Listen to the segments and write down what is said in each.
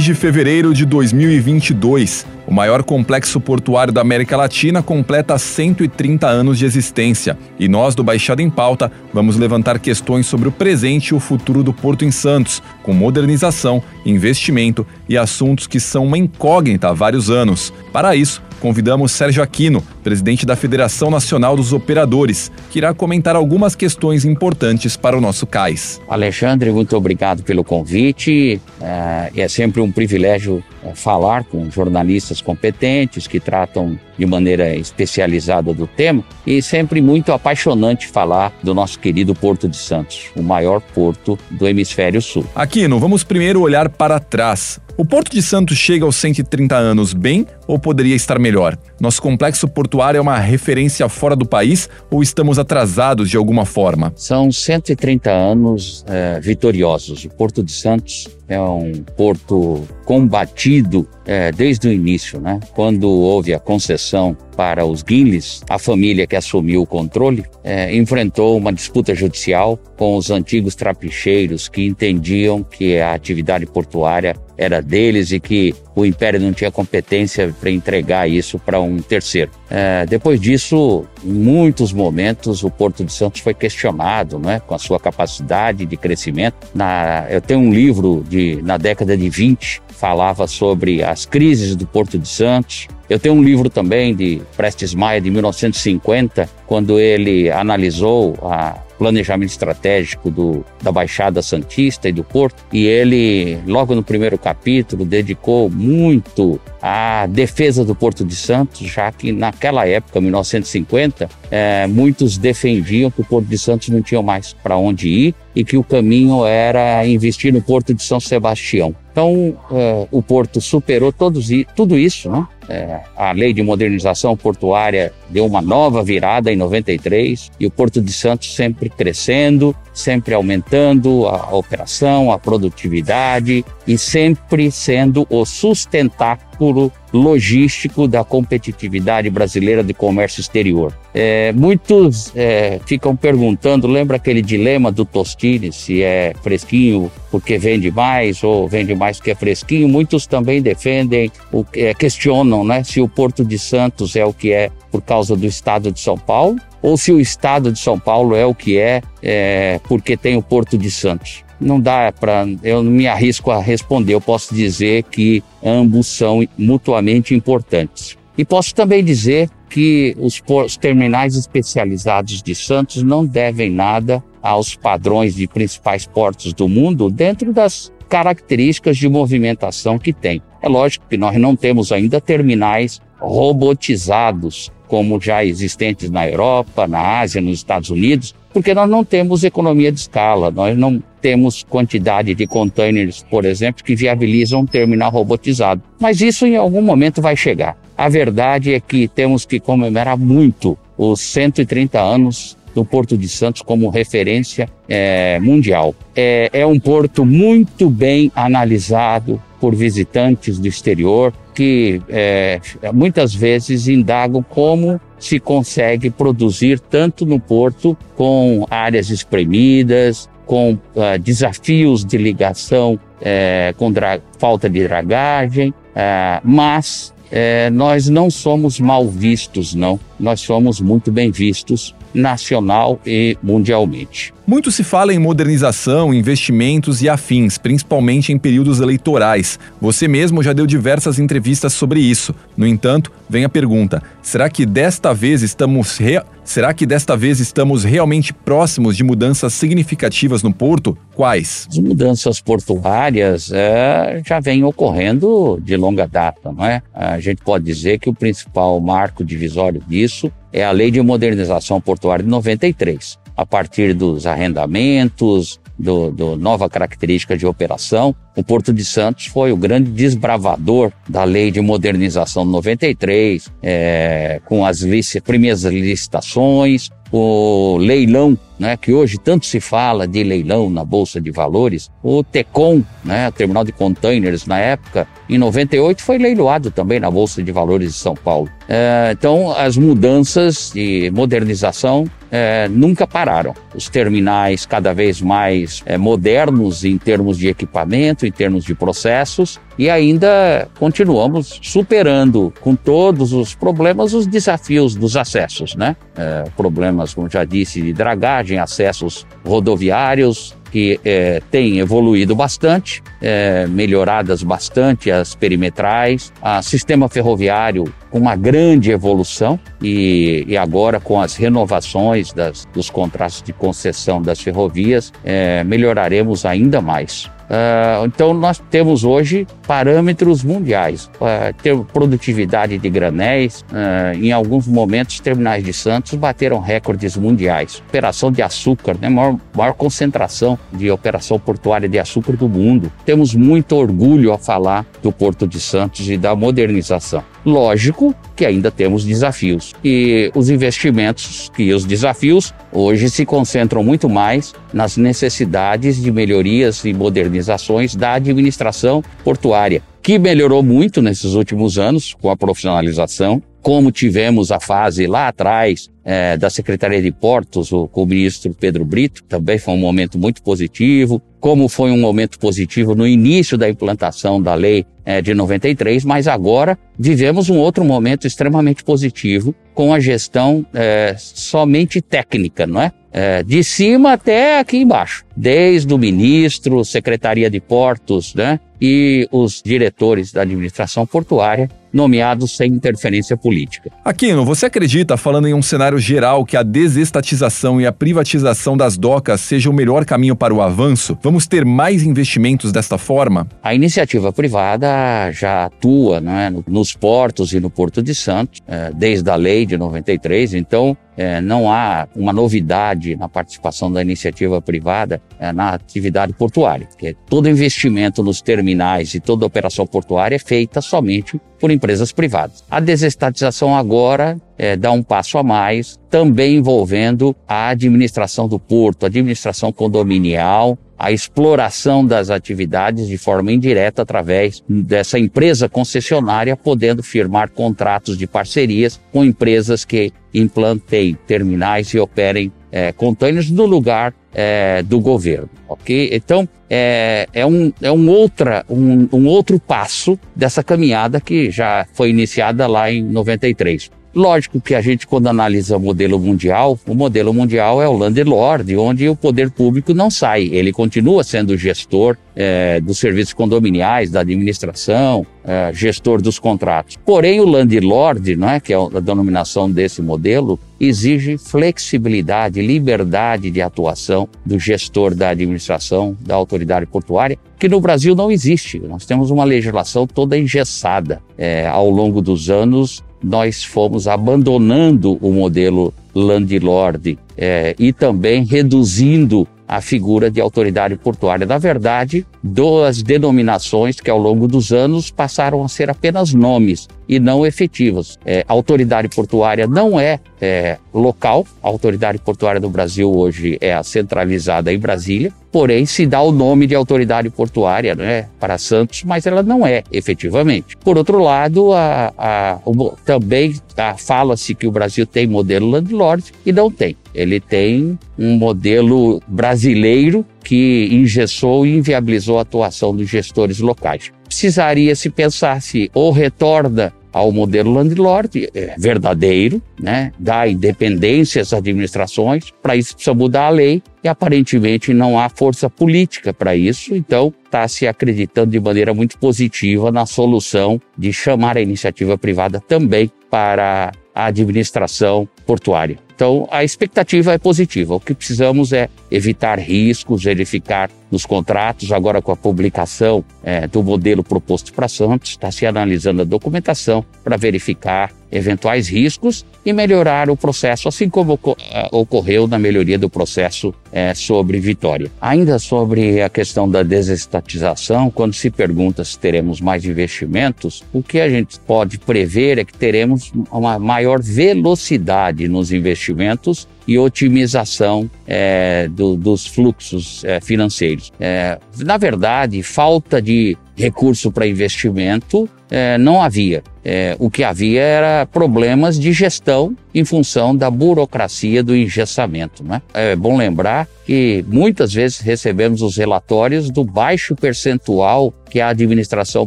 Dois de fevereiro de 2022, o maior complexo portuário da América Latina completa 130 anos de existência. E nós do Baixada em Pauta vamos levantar questões sobre o presente e o futuro do Porto em Santos, com modernização, investimento e assuntos que são uma incógnita há vários anos. Para isso, convidamos Sérgio Aquino, presidente da Federação Nacional dos Operadores, que irá comentar algumas questões importantes para o nosso cais. Alexandre, muito obrigado pelo convite. É, é sempre um privilégio é, falar com jornalistas competentes que tratam de maneira especializada do tema e sempre muito apaixonante falar do nosso querido Porto de Santos, o maior porto do hemisfério sul. Aquino, vamos primeiro olhar para trás. O Porto de Santos chega aos 130 anos bem ou poderia estar melhor? Nosso complexo portuário é uma referência fora do país ou estamos atrasados de alguma forma? São 130 anos é, vitoriosos. O Porto de Santos é um porto combatido é, desde o início, né? Quando houve a concessão para os Guilhes, a família que assumiu o controle é, enfrentou uma disputa judicial com os antigos trapicheiros que entendiam que a atividade portuária era deles e que o Império não tinha competência para entregar isso para um terceiro. É, depois disso, em muitos momentos, o Porto de Santos foi questionado né, com a sua capacidade de crescimento. Na, eu tenho um livro de, na década de 20 falava sobre as crises do Porto de Santos. Eu tenho um livro também de Prestes Maia, de 1950, quando ele analisou a planejamento estratégico do, da Baixada Santista e do Porto, e ele, logo no primeiro capítulo, dedicou muito à defesa do Porto de Santos, já que naquela época, 1950, é, muitos defendiam que o Porto de Santos não tinha mais para onde ir e que o caminho era investir no Porto de São Sebastião. Então, é, o Porto superou todos, tudo isso, né? É, a lei de modernização portuária deu uma nova virada em 93 e o Porto de Santos sempre crescendo, sempre aumentando a operação, a produtividade e sempre sendo o sustentáculo logístico da competitividade brasileira de comércio exterior. É, muitos é, ficam perguntando, lembra aquele dilema do Tostines, se é fresquinho porque vende mais ou vende mais porque é fresquinho? Muitos também defendem, o, é, questionam né, se o Porto de Santos é o que é por causa do estado de São Paulo ou se o estado de São Paulo é o que é, é porque tem o Porto de Santos não dá para. Eu não me arrisco a responder. Eu posso dizer que ambos são mutuamente importantes. E posso também dizer que os, os terminais especializados de Santos não devem nada aos padrões de principais portos do mundo dentro das características de movimentação que tem. É lógico que nós não temos ainda terminais robotizados como já existentes na Europa, na Ásia, nos Estados Unidos, porque nós não temos economia de escala, nós não temos quantidade de containers, por exemplo, que viabilizam um terminal robotizado. Mas isso em algum momento vai chegar. A verdade é que temos que comemorar muito os 130 anos do Porto de Santos como referência é, mundial. É, é um porto muito bem analisado por visitantes do exterior que é, muitas vezes indagam como se consegue produzir tanto no porto com áreas espremidas, com uh, desafios de ligação é, com falta de dragagem, uh, mas é, nós não somos mal vistos, não. Nós somos muito bem vistos nacional e mundialmente. Muito se fala em modernização, investimentos e afins, principalmente em períodos eleitorais. Você mesmo já deu diversas entrevistas sobre isso. No entanto, vem a pergunta: será que desta vez estamos re... será que desta vez estamos realmente próximos de mudanças significativas no porto? Quais? As mudanças portuárias é, já vêm ocorrendo de longa data, não é? A gente pode dizer que o principal marco divisório disso é a Lei de Modernização Portuária de 93 a partir dos arrendamentos, do, do, nova característica de operação. O Porto de Santos foi o grande desbravador da lei de modernização de 93, é, com as lic primeiras licitações, o leilão né, que hoje tanto se fala de leilão na Bolsa de Valores, o Tecom, né, terminal de containers na época, em 98 foi leiloado também na Bolsa de Valores de São Paulo. É, então, as mudanças de modernização é, nunca pararam. Os terminais cada vez mais é, modernos em termos de equipamento, em termos de processos, e ainda continuamos superando com todos os problemas os desafios dos acessos, né? É, problemas, como já disse, de dragagem, acessos rodoviários, que é, tem evoluído bastante, é, melhoradas bastante as perimetrais, o sistema ferroviário com uma grande evolução e, e agora com as renovações das, dos contratos de concessão das ferrovias, é, melhoraremos ainda mais. Uh, então, nós temos hoje parâmetros mundiais. Uh, ter produtividade de granéis, uh, em alguns momentos, terminais de Santos bateram recordes mundiais. Operação de açúcar, né? maior, maior concentração de operação portuária de açúcar do mundo. Temos muito orgulho a falar do Porto de Santos e da modernização. Lógico que ainda temos desafios. E os investimentos e os desafios hoje se concentram muito mais nas necessidades de melhorias e modernizações da administração portuária, que melhorou muito nesses últimos anos com a profissionalização, como tivemos a fase lá atrás é, da Secretaria de Portos, com o ministro Pedro Brito, também foi um momento muito positivo, como foi um momento positivo no início da implantação da lei é, de 93, mas agora vivemos um outro momento extremamente positivo com a gestão é, somente técnica, não é? é? De cima até aqui embaixo, desde o ministro, Secretaria de Portos, né? E os diretores da administração portuária nomeados sem interferência política. Aquino, você acredita, falando em um cenário geral, que a desestatização e a privatização das docas seja o melhor caminho para o avanço? Vamos ter mais investimentos desta forma? A iniciativa privada já atua né, nos portos e no Porto de Santos, é, desde a lei de 93, então é, não há uma novidade na participação da iniciativa privada é, na atividade portuária, porque todo investimento nos terminais e toda operação portuária é feita somente por empresas privadas. A desestatização agora é, dá um passo a mais, também envolvendo a administração do porto, a administração condominial, a exploração das atividades de forma indireta através dessa empresa concessionária, podendo firmar contratos de parcerias com empresas que implantem terminais e operem é, containers no lugar é, do governo, ok? Então é, é, um, é um, outra, um, um outro passo dessa caminhada que já foi iniciada lá em 93. Lógico que a gente, quando analisa o modelo mundial, o modelo mundial é o landlord, onde o poder público não sai. Ele continua sendo gestor é, dos serviços condominiais, da administração, é, gestor dos contratos. Porém, o landlord, não é, que é a denominação desse modelo, exige flexibilidade, liberdade de atuação do gestor da administração, da autoridade portuária, que no Brasil não existe. Nós temos uma legislação toda engessada. É, ao longo dos anos, nós fomos abandonando o modelo landlord é, e também reduzindo a figura de autoridade portuária. Na verdade, duas denominações que ao longo dos anos passaram a ser apenas nomes e não efetivas. É, a autoridade portuária não é, é local, a autoridade portuária do Brasil hoje é centralizada em Brasília, porém se dá o nome de autoridade portuária né, para Santos, mas ela não é efetivamente. Por outro lado, a, a, o, também fala-se que o Brasil tem modelo landlord e não tem. Ele tem um modelo brasileiro que engessou e inviabilizou a atuação dos gestores locais. Precisaria se pensar se ou retorna ao modelo landlord é verdadeiro, né, dá independência às administrações, para isso precisa mudar a lei e aparentemente não há força política para isso, então está se acreditando de maneira muito positiva na solução de chamar a iniciativa privada também para a administração portuária. Então, a expectativa é positiva. O que precisamos é evitar riscos, verificar nos contratos, agora com a publicação é, do modelo proposto para Santos, está se analisando a documentação para verificar eventuais riscos e melhorar o processo, assim como eh, ocorreu na melhoria do processo é, sobre Vitória. Ainda sobre a questão da desestatização, quando se pergunta se teremos mais investimentos, o que a gente pode prever é que teremos uma maior velocidade nos investimentos e otimização é, do, dos fluxos é, financeiros. É, na verdade, falta de recurso para investimento é, não havia. É, o que havia era problemas de gestão em função da burocracia do engessamento. Né? É bom lembrar que muitas vezes recebemos os relatórios do baixo percentual que a administração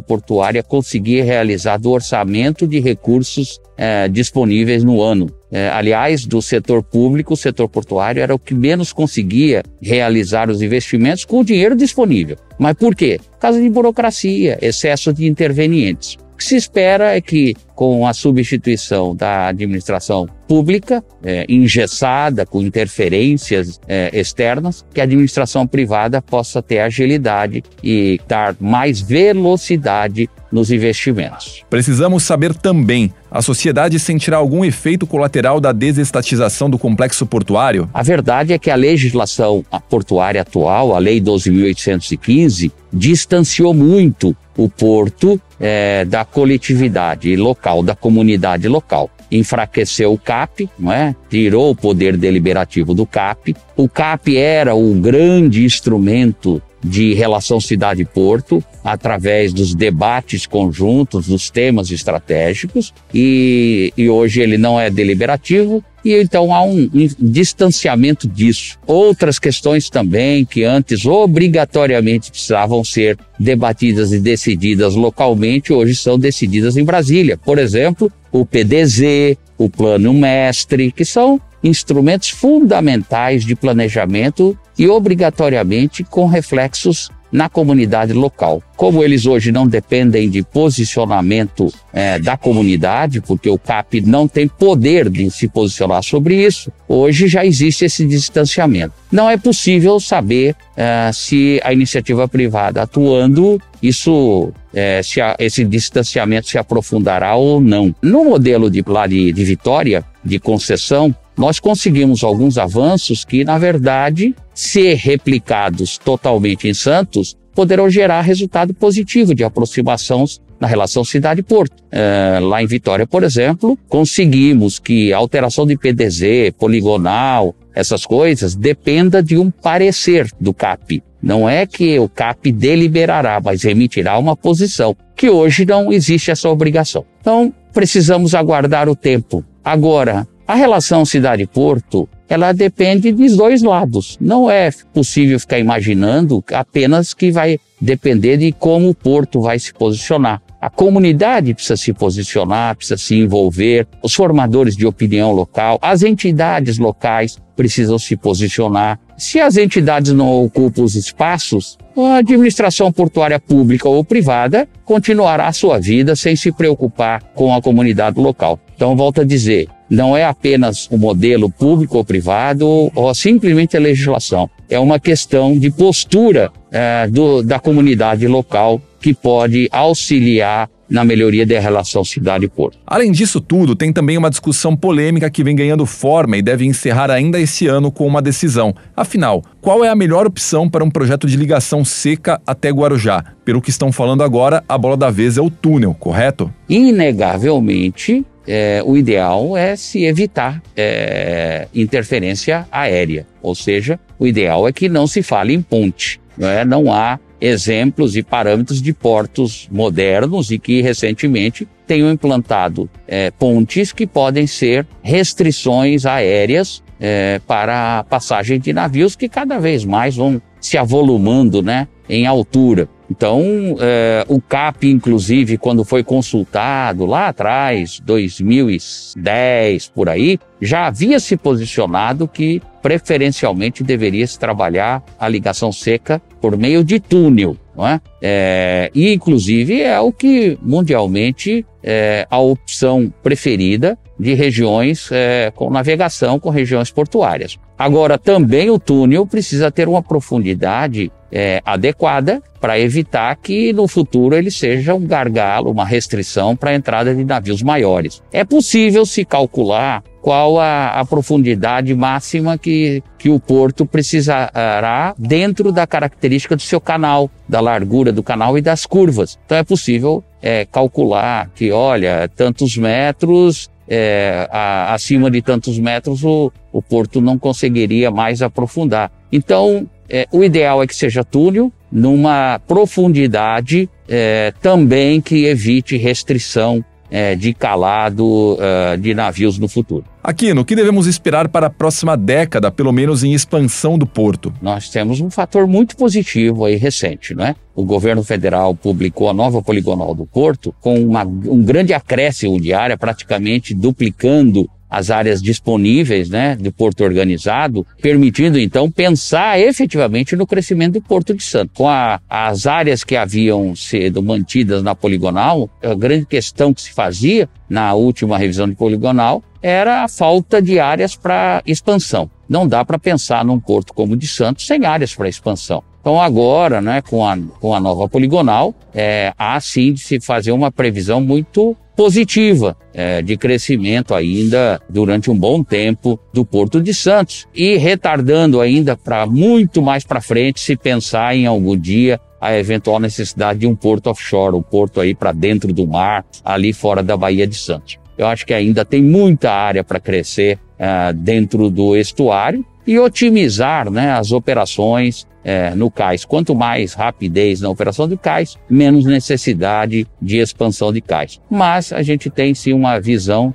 portuária conseguia realizar do orçamento de recursos é, disponíveis no ano. É, aliás, do setor público, o setor portuário era o que menos conseguia realizar os investimentos com o dinheiro disponível. Mas por quê? Por causa de burocracia, excesso de intervenientes. O que se espera é que, com a substituição da administração pública, é, engessada, com interferências é, externas, que a administração privada possa ter agilidade e dar mais velocidade nos investimentos. Precisamos saber também: a sociedade sentirá algum efeito colateral da desestatização do complexo portuário? A verdade é que a legislação portuária atual, a Lei 12.815, distanciou muito o porto é, da coletividade local, da comunidade local. Enfraqueceu o CAP, não é? tirou o poder deliberativo do CAP. O CAP era o grande instrumento de relação cidade-porto, através dos debates conjuntos, dos temas estratégicos, e, e hoje ele não é deliberativo, e então há um, um, distanciamento disso. Outras questões também que antes obrigatoriamente precisavam ser debatidas e decididas localmente, hoje são decididas em Brasília. Por exemplo, o PDZ, o Plano Mestre, que são instrumentos fundamentais de planejamento e obrigatoriamente com reflexos na comunidade local. Como eles hoje não dependem de posicionamento é, da comunidade, porque o CAP não tem poder de se posicionar sobre isso, hoje já existe esse distanciamento. Não é possível saber é, se a iniciativa privada atuando, isso, é, se a, esse distanciamento se aprofundará ou não. No modelo de, lá de, de Vitória, de concessão, nós conseguimos alguns avanços que, na verdade, se replicados totalmente em Santos, poderão gerar resultado positivo de aproximação na relação cidade-porto. É, lá em Vitória, por exemplo, conseguimos que a alteração de PDZ, poligonal, essas coisas, dependa de um parecer do CAP. Não é que o CAP deliberará, mas emitirá uma posição, que hoje não existe essa obrigação. Então, precisamos aguardar o tempo. Agora, a relação cidade-porto, ela depende dos dois lados. Não é possível ficar imaginando apenas que vai depender de como o porto vai se posicionar. A comunidade precisa se posicionar, precisa se envolver, os formadores de opinião local, as entidades locais precisam se posicionar. Se as entidades não ocupam os espaços, a administração portuária pública ou privada continuará a sua vida sem se preocupar com a comunidade local. Então, volto a dizer, não é apenas o modelo público ou privado ou simplesmente a legislação. É uma questão de postura é, do, da comunidade local que pode auxiliar na melhoria da relação cidade-porto. Além disso tudo, tem também uma discussão polêmica que vem ganhando forma e deve encerrar ainda esse ano com uma decisão. Afinal, qual é a melhor opção para um projeto de ligação seca até Guarujá? Pelo que estão falando agora, a bola da vez é o túnel, correto? Inegavelmente, é, o ideal é se evitar é, interferência aérea, ou seja, o ideal é que não se fale em ponte. Não, é? não há exemplos e parâmetros de portos modernos e que recentemente tenham implantado é, pontes que podem ser restrições aéreas é, para a passagem de navios que cada vez mais vão se avolumando né, em altura. Então, é, o CAP, inclusive, quando foi consultado lá atrás, 2010 por aí, já havia se posicionado que preferencialmente deveria se trabalhar a ligação seca por meio de túnel, não é? é e, inclusive, é o que mundialmente é a opção preferida de regiões é, com navegação, com regiões portuárias. Agora, também o túnel precisa ter uma profundidade é, adequada para evitar que no futuro ele seja um gargalo, uma restrição para a entrada de navios maiores. É possível se calcular qual a, a, profundidade máxima que, que o porto precisará dentro da característica do seu canal, da largura do canal e das curvas. Então é possível é, calcular que, olha, tantos metros é, a, acima de tantos metros o, o porto não conseguiria mais aprofundar. Então, é, o ideal é que seja túnel numa profundidade é, também que evite restrição é, de calado uh, de navios no futuro. Aqui, no que devemos esperar para a próxima década, pelo menos em expansão do porto? Nós temos um fator muito positivo aí recente, não é? O governo federal publicou a nova poligonal do porto com uma, um grande acréscimo de área, praticamente duplicando as áreas disponíveis né, do porto organizado, permitindo então pensar efetivamente no crescimento do Porto de Santos. Com a, as áreas que haviam sido mantidas na poligonal, a grande questão que se fazia na última revisão de poligonal era a falta de áreas para expansão. Não dá para pensar num porto como o de Santos sem áreas para expansão. Então agora, né, com a, com a nova poligonal, é, há sim de se fazer uma previsão muito positiva é, de crescimento ainda durante um bom tempo do Porto de Santos e retardando ainda para muito mais para frente se pensar em algum dia a eventual necessidade de um porto offshore, um porto aí para dentro do mar, ali fora da Baía de Santos. Eu acho que ainda tem muita área para crescer uh, dentro do estuário e otimizar né, as operações é, no cais. Quanto mais rapidez na operação do cais, menos necessidade de expansão de cais. Mas a gente tem sim uma visão